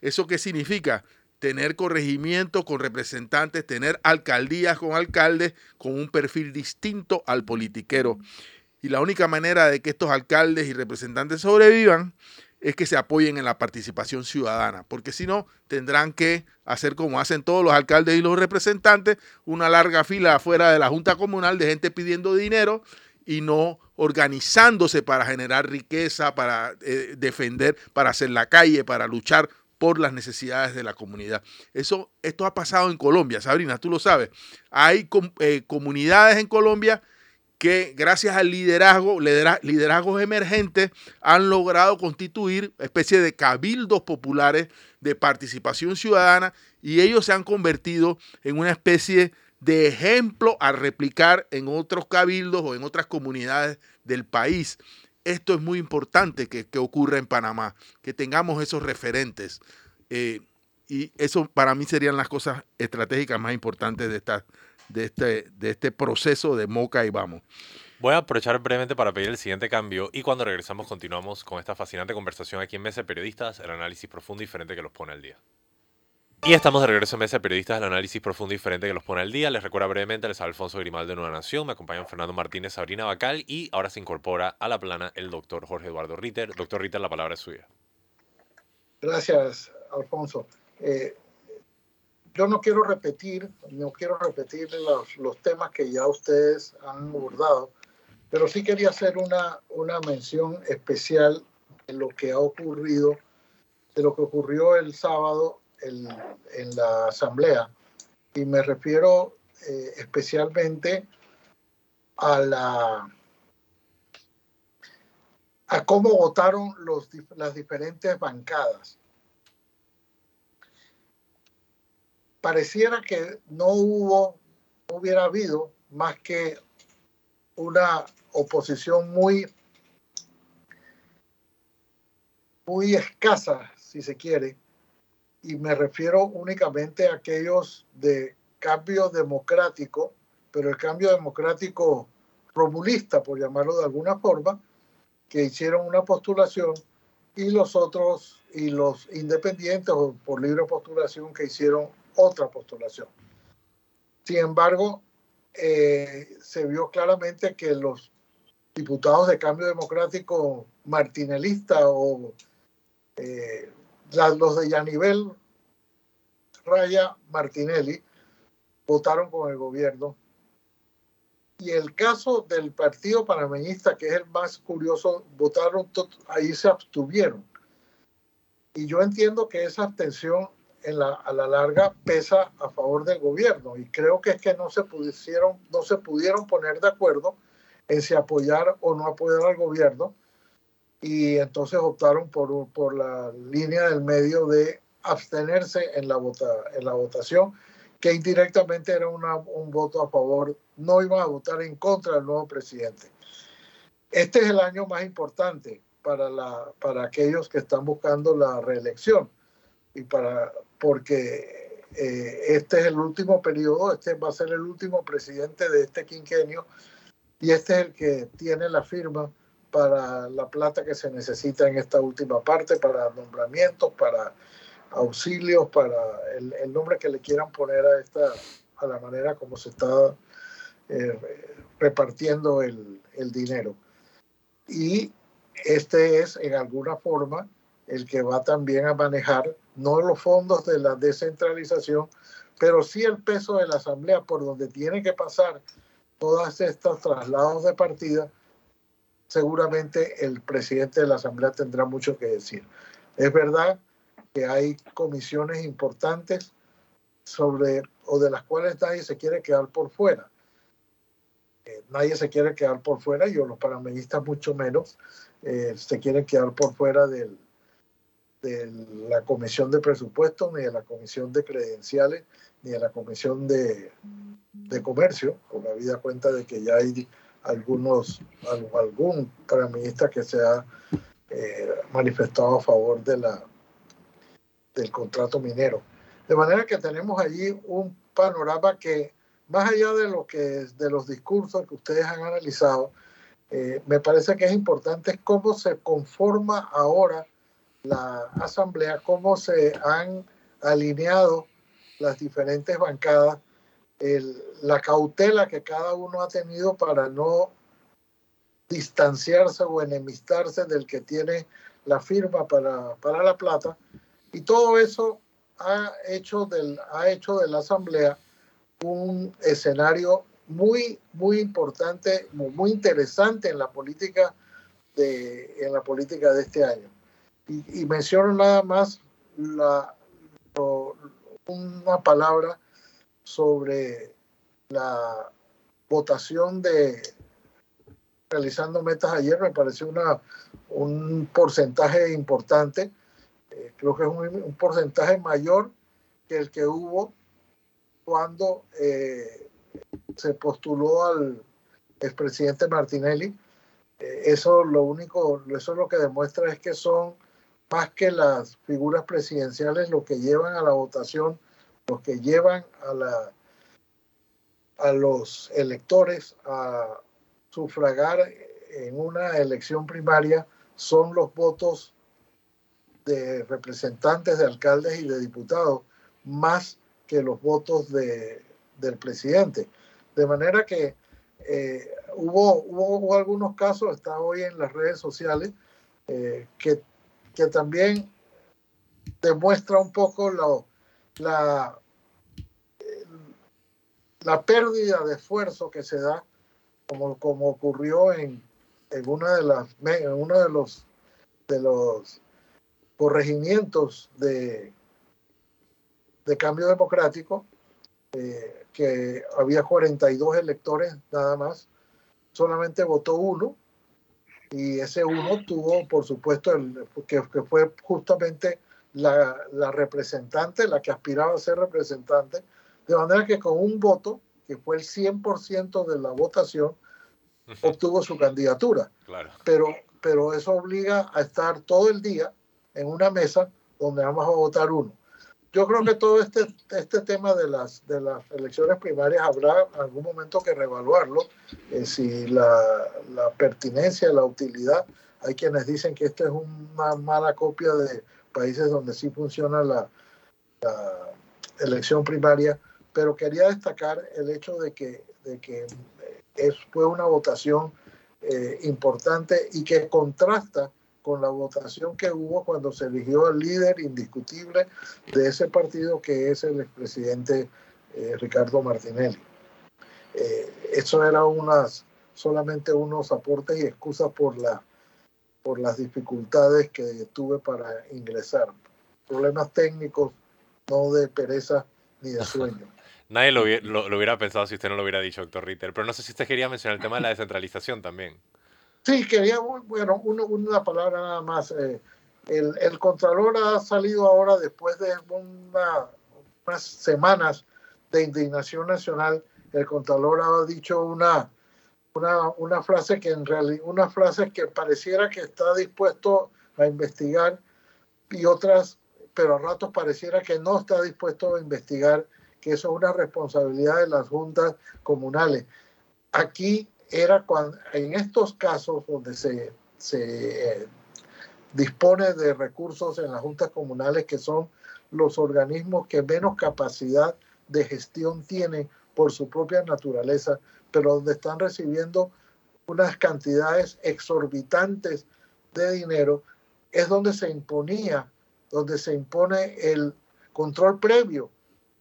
¿Eso qué significa? tener corregimientos con representantes, tener alcaldías con alcaldes con un perfil distinto al politiquero. Y la única manera de que estos alcaldes y representantes sobrevivan es que se apoyen en la participación ciudadana, porque si no, tendrán que hacer como hacen todos los alcaldes y los representantes, una larga fila afuera de la Junta Comunal de gente pidiendo dinero y no organizándose para generar riqueza, para eh, defender, para hacer la calle, para luchar por las necesidades de la comunidad. Eso, esto ha pasado en Colombia, Sabrina, tú lo sabes. Hay eh, comunidades en Colombia que gracias al liderazgo, liderazgos emergentes, han logrado constituir especie de cabildos populares de participación ciudadana y ellos se han convertido en una especie de ejemplo a replicar en otros cabildos o en otras comunidades del país. Esto es muy importante que, ocurra en Panamá, que tengamos esos referentes. Eh, y eso para mí serían las cosas estratégicas más importantes de esta, de este, de este proceso de Moca y Vamos. Voy a aprovechar brevemente para pedir el siguiente cambio y cuando regresamos continuamos con esta fascinante conversación aquí en Mesa de Periodistas, el análisis profundo y diferente que los pone al día. Y estamos de regreso en Mesa de Periodistas, el análisis profundo y diferente que los pone al día. Les recuerdo brevemente, les Alfonso Grimal de Nueva Nación, me acompañan Fernando Martínez, Sabrina Bacal y ahora se incorpora a la plana el doctor Jorge Eduardo Ritter. Doctor Ritter, la palabra es suya. Gracias, Alfonso. Eh, yo no quiero repetir, no quiero repetir los, temas que ya ustedes han abordado, pero sí quería hacer una, una mención especial de lo que ha ocurrido, de lo que ocurrió el sábado en, en la asamblea. Y me refiero eh, especialmente a la a cómo votaron los, las diferentes bancadas. Pareciera que no hubo, hubiera habido más que una oposición muy, muy escasa, si se quiere, y me refiero únicamente a aquellos de cambio democrático, pero el cambio democrático romulista, por llamarlo de alguna forma, que hicieron una postulación y los otros y los independientes o por libre postulación que hicieron otra postulación. Sin embargo, eh, se vio claramente que los diputados de cambio democrático martinelista o eh, los de Yanivel Raya Martinelli votaron con el gobierno. Y el caso del partido panameñista, que es el más curioso, votaron, ahí se abstuvieron. Y yo entiendo que esa abstención a la larga pesa a favor del gobierno. Y creo que es que no se pudieron, no se pudieron poner de acuerdo en si apoyar o no apoyar al gobierno. Y entonces optaron por, por la línea del medio de abstenerse en la, vota, en la votación, que indirectamente era una, un voto a favor, no iban a votar en contra del nuevo presidente. Este es el año más importante para, la, para aquellos que están buscando la reelección y para, porque eh, este es el último periodo, este va a ser el último presidente de este quinquenio y este es el que tiene la firma para la plata que se necesita en esta última parte, para nombramientos, para auxilios, para el, nombre que le quieran poner a esta, a la manera como se está eh, repartiendo el, el dinero. Y este es en alguna forma el que va también a manejar no los fondos de la descentralización, pero sí el peso de la Asamblea por donde tiene que pasar todas estas traslados de partida, seguramente el presidente de la Asamblea tendrá mucho que decir. Es verdad que hay comisiones importantes sobre o de las cuales nadie se quiere quedar por fuera. Eh, nadie se quiere quedar por fuera, yo los panameñistas mucho menos, eh, se quieren quedar por fuera del, de la Comisión de Presupuestos, ni de la Comisión de Credenciales, ni de la Comisión de, de Comercio, con la vida cuenta de que ya hay algunos, algún paraministra que se ha eh, manifestado a favor de la, del contrato minero. De manera que tenemos allí un panorama que, más allá de, lo que, de los discursos que ustedes han analizado, eh, me parece que es importante cómo se conforma ahora la Asamblea, cómo se han alineado las diferentes bancadas, la cautela que cada uno ha tenido para no distanciarse o enemistarse del que tiene la firma para, para la plata. Y todo eso ha hecho, del, ha hecho de la Asamblea un escenario muy, muy importante, muy interesante en la política de, en la política de este año. Y, menciono nada más la, una palabra sobre la votación de realizando metas ayer, me pareció una, un porcentaje importante, eh, creo que es un, porcentaje mayor que el que hubo cuando eh, se postuló al expresidente Martinelli. Eh, eso lo único, eso lo que demuestra es que son más que las figuras presidenciales lo que llevan a la votación, los que llevan a la a los electores a sufragar en una elección primaria son los votos de representantes, de alcaldes y de diputados, más que los votos de, del presidente. De manera que eh, hubo, hubo, algunos casos, está hoy en las redes sociales, eh, que, que, también demuestra un poco la, la pérdida de esfuerzo que se da, como, como ocurrió en, en una de las en uno de los de los corregimientos de, de cambio democrático, eh, que había 42 electores nada más, solamente votó uno, y ese uno tuvo, por supuesto, el, que, que fue justamente la, la, representante, la que aspiraba a ser representante, de manera que con un voto, que fue el 100% de la votación, obtuvo su candidatura. Claro. Pero, pero eso obliga a estar todo el día en una mesa donde vamos a votar uno. Yo creo que todo este, este tema de las, de las elecciones primarias habrá algún momento que reevaluarlo, eh, si la, la, pertinencia, la utilidad, hay quienes dicen que esto es una mala copia de países donde sí funciona la, elección primaria, pero quería destacar el hecho de que, de que es, fue una votación eh, importante y que contrasta con la votación que hubo cuando se eligió al líder indiscutible de ese partido que es el expresidente eh, Ricardo Martinelli. Eh, eso era unas, solamente unos aportes y excusas por, la, por las dificultades que tuve para ingresar. Problemas técnicos, no de pereza ni de sueño. Nadie lo, lo, hubiera pensado si usted no lo hubiera dicho, doctor Ritter. Pero no sé si usted quería mencionar el tema de la descentralización también. Sí, quería, bueno, una palabra nada más. Eh, el, el, Contralor ha salido ahora después de una, unas semanas de indignación nacional. El Contralor ha dicho una, una, una frase que en realidad, una frase que pareciera que está dispuesto a investigar y otras, pero a ratos pareciera que no está dispuesto a investigar que eso es una responsabilidad de las juntas comunales. Aquí era cuando, en estos casos donde se, se eh, dispone de recursos en las juntas comunales, que son los organismos que menos capacidad de gestión tienen por su propia naturaleza, pero donde están recibiendo unas cantidades exorbitantes de dinero, es donde se imponía, donde se impone el control previo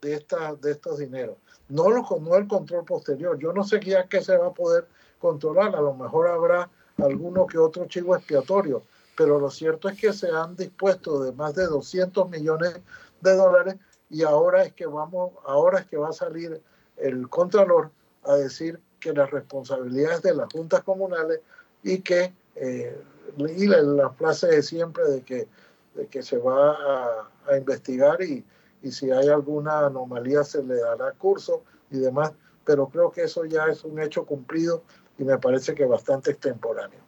de, de estos dineros. No, lo, no el control posterior. Yo no sé ya qué se va a poder controlar. A lo mejor habrá alguno que otro chivo expiatorio, pero lo cierto es que se han dispuesto de más de 200 millones de dólares y ahora es que vamos, ahora es que va a salir el contralor a decir que la responsabilidad es de las juntas comunales y que eh, y la, frase de siempre de que, de que se va a investigar y, y si hay alguna anomalía se le dará curso y demás, pero creo que eso ya es un hecho cumplido y me parece que bastante extemporáneo.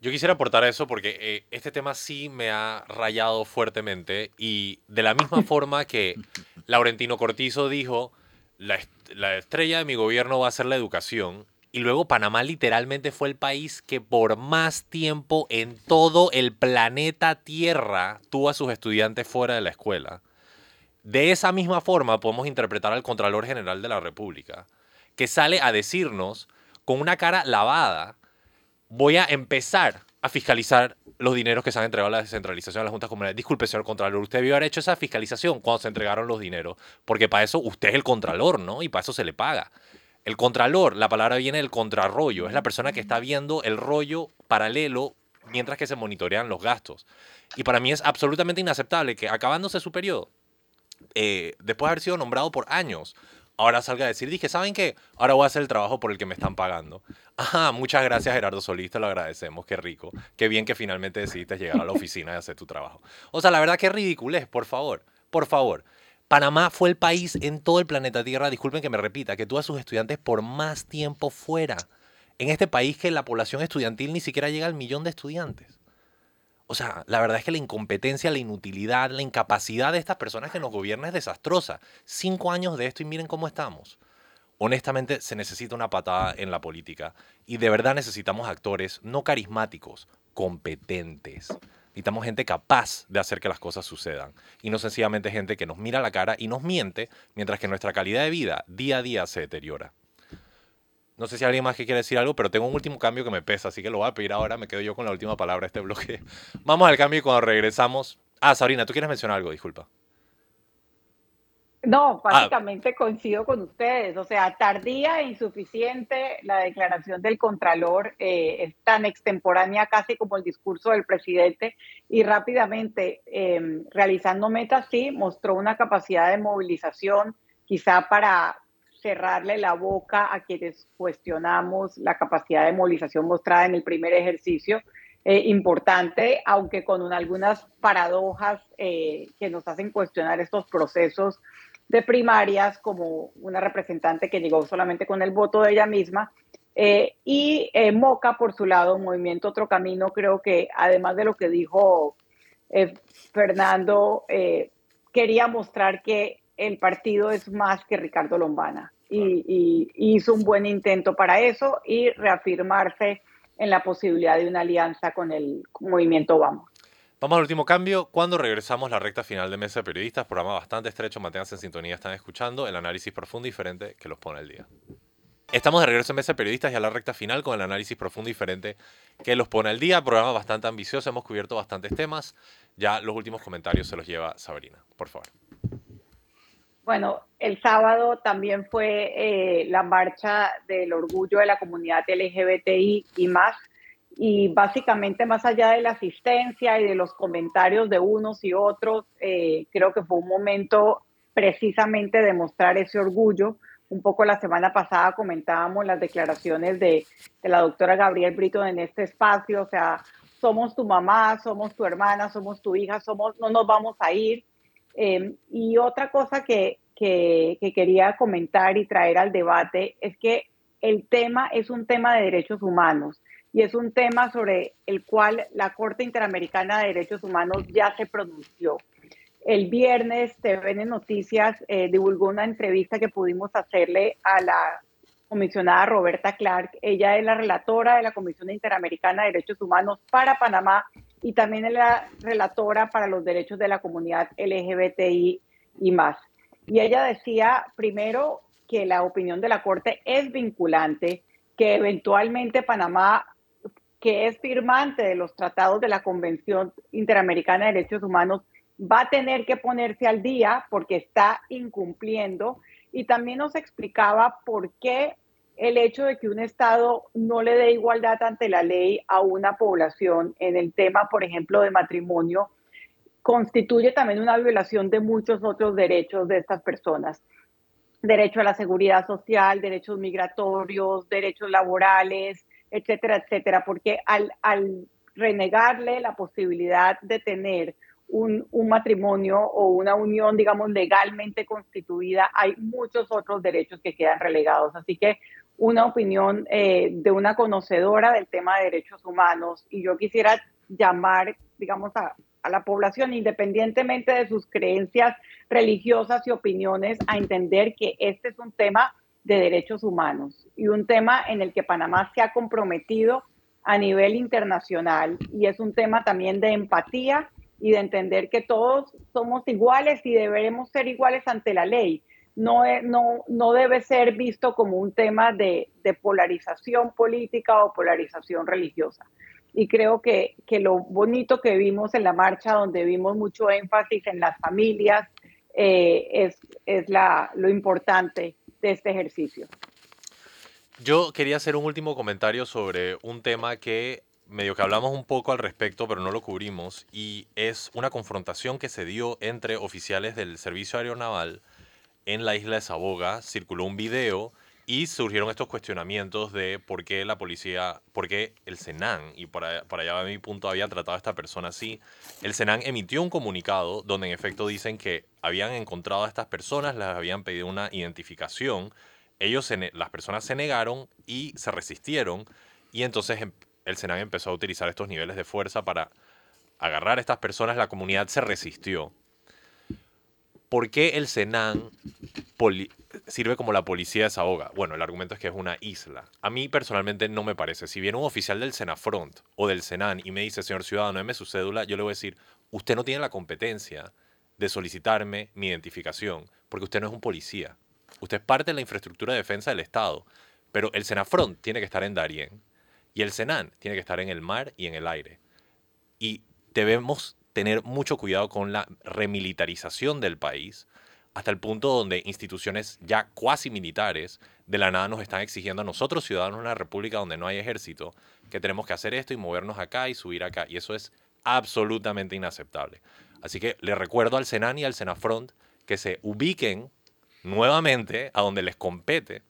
Yo quisiera aportar a eso porque eh, este tema sí me ha rayado fuertemente y de la misma forma que Laurentino Cortizo dijo, la, la estrella de mi gobierno va a ser la educación, y luego Panamá literalmente fue el país que por más tiempo en todo el planeta Tierra tuvo a sus estudiantes fuera de la escuela. De esa misma forma podemos interpretar al Contralor General de la República, que sale a decirnos con una cara lavada, voy a empezar a fiscalizar los dineros que se han entregado a la descentralización de las juntas comunales. Disculpe, señor Contralor, usted debió haber hecho esa fiscalización cuando se entregaron los dineros, porque para eso usted es el Contralor, ¿no? Y para eso se le paga. El Contralor, la palabra viene del contrarrollo, es la persona que está viendo el rollo paralelo mientras que se monitorean los gastos. Y para mí es absolutamente inaceptable que acabándose su periodo, eh, después de haber sido nombrado por años, ahora salga a decir, dije, ¿saben qué? Ahora voy a hacer el trabajo por el que me están pagando. Ajá, muchas gracias Gerardo Solís, te lo agradecemos, qué rico. Qué bien que finalmente decidiste llegar a la oficina y hacer tu trabajo. O sea, la verdad que ridículo es, por favor, por favor. Panamá fue el país en todo el planeta Tierra, disculpen que me repita, que tuvo a sus estudiantes por más tiempo fuera. En este país que la población estudiantil ni siquiera llega al millón de estudiantes. O sea, la verdad es que la incompetencia, la inutilidad, la incapacidad de estas personas que nos gobiernan es desastrosa. Cinco años de esto y miren cómo estamos. Honestamente, se necesita una patada en la política. Y de verdad necesitamos actores no carismáticos, competentes. Necesitamos gente capaz de hacer que las cosas sucedan. Y no sencillamente gente que nos mira a la cara y nos miente mientras que nuestra calidad de vida día a día se deteriora. No sé si alguien más que quiere decir algo, pero tengo un último cambio que me pesa, así que lo voy a pedir ahora. Me quedo yo con la última palabra de este bloque. Vamos al cambio y cuando regresamos. Ah, Sabrina, ¿tú quieres mencionar algo? Disculpa. No, básicamente coincido con ustedes. O sea, tardía e insuficiente la declaración del Contralor, eh, es tan extemporánea casi como el discurso del presidente y rápidamente em, realizando metas, sí, mostró una capacidad de movilización quizá para cerrarle la boca a quienes cuestionamos la capacidad de movilización mostrada en el primer ejercicio. Eh, importante, aunque con algunas paradojas eh, que nos hacen cuestionar estos procesos de primarias, como una representante que llegó solamente con el voto de ella misma. Eh, y Moca, por su lado, Movimiento Otro Camino, creo que además de lo que dijo Fernando, quería mostrar que el partido es más que Ricardo Lombana y, hizo un buen intento para eso y reafirmarse en la posibilidad de una alianza con el movimiento Vamos. Vamos al último cambio. Cuando regresamos la recta final de Mesa de Periodistas, programa bastante estrecho, manténganse en sintonía, están escuchando el análisis profundo y diferente que los pone al día. Estamos de regreso en Mesa de Periodistas y a la recta final con el análisis profundo y diferente que los pone al día. Programa bastante ambicioso, hemos cubierto bastantes temas. Ya los últimos comentarios se los lleva Sabrina, por favor. Bueno, el sábado también fue eh, la marcha del orgullo de la comunidad LGBTI y más. Y básicamente, más allá de la asistencia y de los comentarios de unos y otros, eh, creo que fue un momento precisamente de mostrar ese orgullo. Un poco la semana pasada comentábamos las declaraciones de, la doctora Gabriel Brito en este espacio, o sea, somos tu mamá, somos tu hermana, somos tu hija, somos, no nos vamos a ir Em, y otra cosa que, que, quería comentar y traer al debate es que el tema es un tema de derechos humanos y es un tema sobre el cual la Corte Interamericana de Derechos Humanos ya se pronunció. El viernes TVN Noticias eh, divulgó una entrevista que pudimos hacerle a la comisionada Roberta Clark. Ella es la relatora de la Comisión Interamericana de Derechos Humanos para Panamá y también es la relatora para los derechos de la comunidad LGBTI y más. Y ella decía, primero, que la opinión de la Corte es vinculante, que eventualmente Panamá, que es firmante de los tratados de la Convención Interamericana de Derechos Humanos, va a tener que ponerse al día porque está incumpliendo. Y también nos explicaba por qué el hecho de que un Estado no le dé igualdad ante la ley a una población en el tema, por ejemplo, de matrimonio, constituye también una violación de muchos otros derechos de estas personas. Derecho a la seguridad social, derechos migratorios, derechos laborales, etcétera, etcétera, porque al, renegarle la posibilidad de tener un, un, matrimonio o una unión, digamos, legalmente constituida, hay muchos otros derechos que quedan relegados. Así que una opinión eh, de una conocedora del tema de derechos humanos y yo quisiera llamar, digamos, a, a, la población, independientemente de sus creencias religiosas y opiniones, a entender que este es un tema de derechos humanos y un tema en el que Panamá se ha comprometido a nivel internacional y es un tema también de empatía y de entender que todos somos iguales y deberemos ser iguales ante la ley. No, no, no debe ser visto como un tema de, de polarización política o polarización religiosa. Y creo que, que, lo bonito que vimos en la marcha, donde vimos mucho énfasis en las familias, eh, es, es la, lo importante de este ejercicio. Yo quería hacer un último comentario sobre un tema que medio que hablamos un poco al respecto, pero no lo cubrimos, y es una confrontación que se dio entre oficiales del Servicio Aeronaval en la isla de Saboga. Circuló un video y surgieron estos cuestionamientos de por qué la policía, por qué el Senan, y para, para allá va mi punto, había tratado a esta persona así. El Senan emitió un comunicado donde en efecto dicen que habían encontrado a estas personas, les habían pedido una identificación, ellos, las personas se negaron y se resistieron, y entonces em, el Senan empezó a utilizar estos niveles de fuerza para agarrar a estas personas, la comunidad se resistió. ¿Por qué el Senan sirve como la policía de desahoga? Bueno, el argumento es que es una isla. A mí personalmente no me parece. Si viene un oficial del Senafront o del Senan y me dice, señor ciudadano, deme su cédula, yo le voy a decir, usted no tiene la competencia de solicitarme mi identificación porque usted no es un policía. Usted es parte de la infraestructura de defensa del Estado. Pero el Senafront tiene que estar en Darien y el Senan tiene que estar en el mar y en el aire. Y debemos tener mucho cuidado con la remilitarización del país, hasta el punto donde instituciones ya cuasi militares de la nada nos están exigiendo a nosotros, ciudadanos de una república donde no hay ejército, que tenemos que hacer esto y movernos acá y subir acá. Y eso es absolutamente inaceptable. Así que le recuerdo al Senan y al Senafront que se ubiquen nuevamente a donde les compete,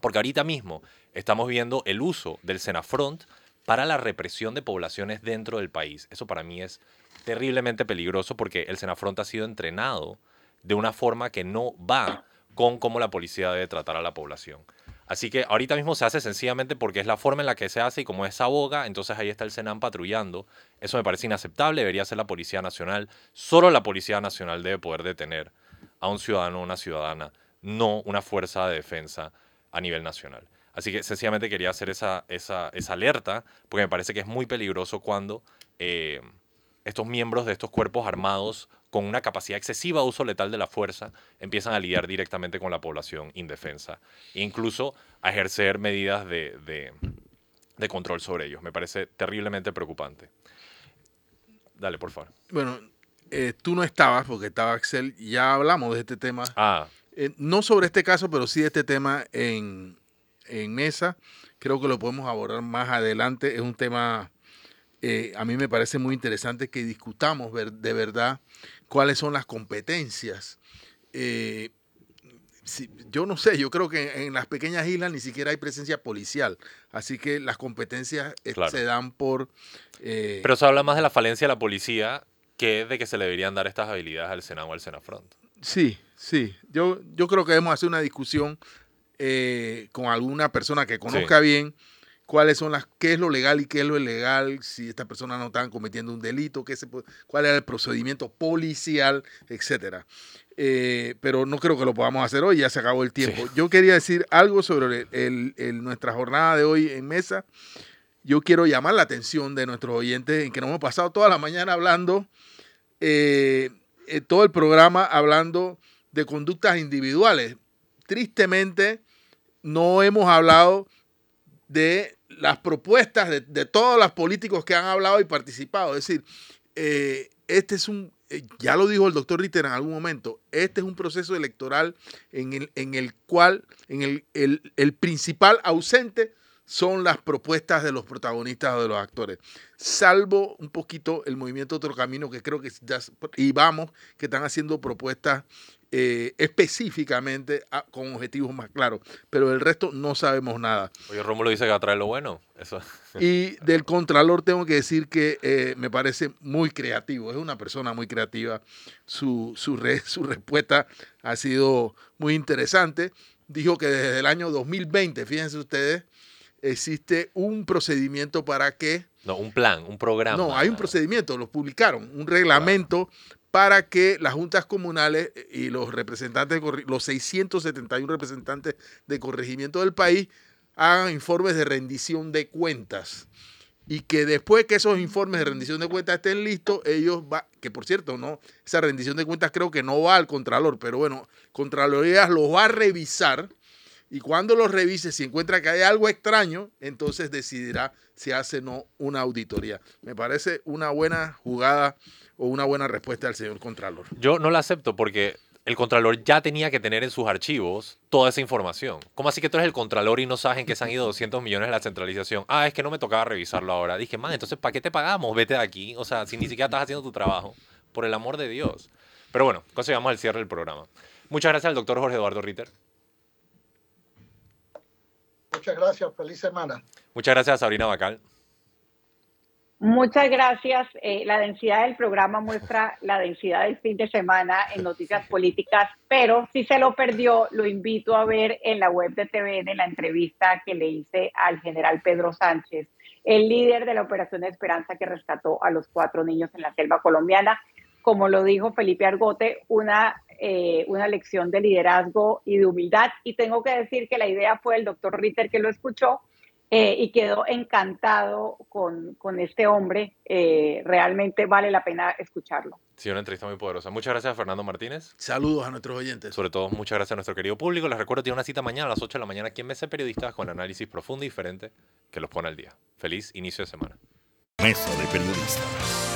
porque ahorita mismo estamos viendo el uso del Senafront para la represión de poblaciones dentro del país. Eso para mí es terriblemente peligroso porque el Senafront ha sido entrenado de una forma que no va con cómo la policía debe tratar a la población. Así que ahorita mismo se hace sencillamente porque es la forma en la que se hace y como es aboga, entonces ahí está el Senan patrullando. Eso me parece inaceptable, debería ser la Policía Nacional. Solo la Policía Nacional debe poder detener a un ciudadano o una ciudadana, no una fuerza de defensa a nivel nacional. Así que sencillamente quería hacer esa, esa, esa alerta, porque me parece que es muy peligroso cuando eh, estos miembros de estos cuerpos armados con una capacidad excesiva de uso letal de la fuerza empiezan a lidiar directamente con la población indefensa e incluso a ejercer medidas de, de, de control sobre ellos. Me parece terriblemente preocupante. Dale, por favor. Bueno, eh, tú no estabas porque estaba Axel, ya hablamos de este tema. Ah. Eh, no sobre este caso, pero sí de este tema en, en mesa. Creo que lo podemos abordar más adelante. Es un tema eh, a mí me parece muy interesante que discutamos de verdad cuáles son las competencias. Eh, yo no sé, yo creo que en las pequeñas islas ni siquiera hay presencia policial, así que las competencias eh, se dan por... Pero se habla más de la falencia de la policía que de que se le deberían dar estas habilidades al Senado o al Senafront. Sí, sí, yo, yo creo que debemos hacer una discusión con alguna persona que conozca bien cuáles son las, qué es lo legal y qué es lo ilegal, si esta persona no está cometiendo un delito, qué se, cuál era el procedimiento policial, etcétera. Eh, pero no creo que lo podamos hacer hoy, ya se acabó el tiempo. Yo quería decir algo sobre el, nuestra jornada de hoy en mesa. Yo quiero llamar la atención de nuestros oyentes en que nos hemos pasado toda la mañana hablando, eh, eh, todo el programa hablando de conductas individuales. Tristemente, no hemos hablado de las propuestas de, todos los políticos que han hablado y participado. Es decir, eh, este es un, eh, ya lo dijo el doctor Ritter en algún momento, este es un proceso electoral en el, en el cual en el, el, principal ausente son las propuestas de los protagonistas o de los actores. Salvo un poquito el movimiento Otro Camino, que creo que y vamos, que están haciendo propuestas eh, específicamente con objetivos más claros, pero del resto no sabemos nada. Oye, Rómulo dice que va a traer lo bueno. Eso. Y del Contralor tengo que decir que eh, me parece muy creativo, es una persona muy creativa, su, su, su respuesta ha sido muy interesante. Dijo que desde el año 2020, fíjense ustedes, existe un procedimiento para que... No, un plan, un programa. No, hay un procedimiento, lo publicaron, un reglamento para que las juntas comunales y los representantes, los 671 representantes de corregimiento del país hagan informes de rendición de cuentas. y que después que esos informes de rendición de cuentas estén listos, ellos va, que por cierto, no, esa rendición de cuentas creo que no va al Contralor, pero bueno, Contraloría los va a revisar y cuando los revise, si encuentra que hay algo extraño, entonces decidirá si hace o no una auditoría. Me parece una buena jugada o una buena respuesta del señor Contralor. Yo no la acepto porque el Contralor ya tenía que tener en sus archivos toda esa información. ¿Cómo así que tú eres el Contralor y no sabes en qué se han ido 200 millones de la centralización? Ah, es que no me tocaba revisarlo ahora. Dije, man, entonces, ¿para qué te pagamos? Vete de aquí. O sea, si ni siquiera estás haciendo tu trabajo. Por el amor de Dios. Pero bueno, consigamos el cierre del programa. Muchas gracias al doctor Jorge Eduardo Ritter. Muchas gracias, feliz semana. Muchas gracias a Sabrina Bacal. Muchas gracias. Eh, la densidad del programa muestra la densidad del fin de semana en noticias políticas, pero si se lo perdió, lo invito a ver en la web de TVN la entrevista que le hice al general Pedro Sánchez, el líder de la Operación Esperanza que rescató a los cuatro niños en la selva colombiana. Como lo dijo Felipe Argote, una, eh, una lección de liderazgo y de humildad. Y tengo que decir que la idea fue el doctor Ritter que lo escuchó eh, y quedó encantado con, con este hombre. Eh, realmente vale la pena escucharlo. Sí, una entrevista muy poderosa. Muchas gracias, Fernando Martínez. Saludos a nuestros oyentes. Sobre todo, muchas gracias a nuestro querido público. Les recuerdo, tiene una cita mañana a las 8 de la mañana aquí en Mesa Periodistas con análisis profundo y diferente que los pone al día. Feliz inicio de semana. Mesa de Periodistas.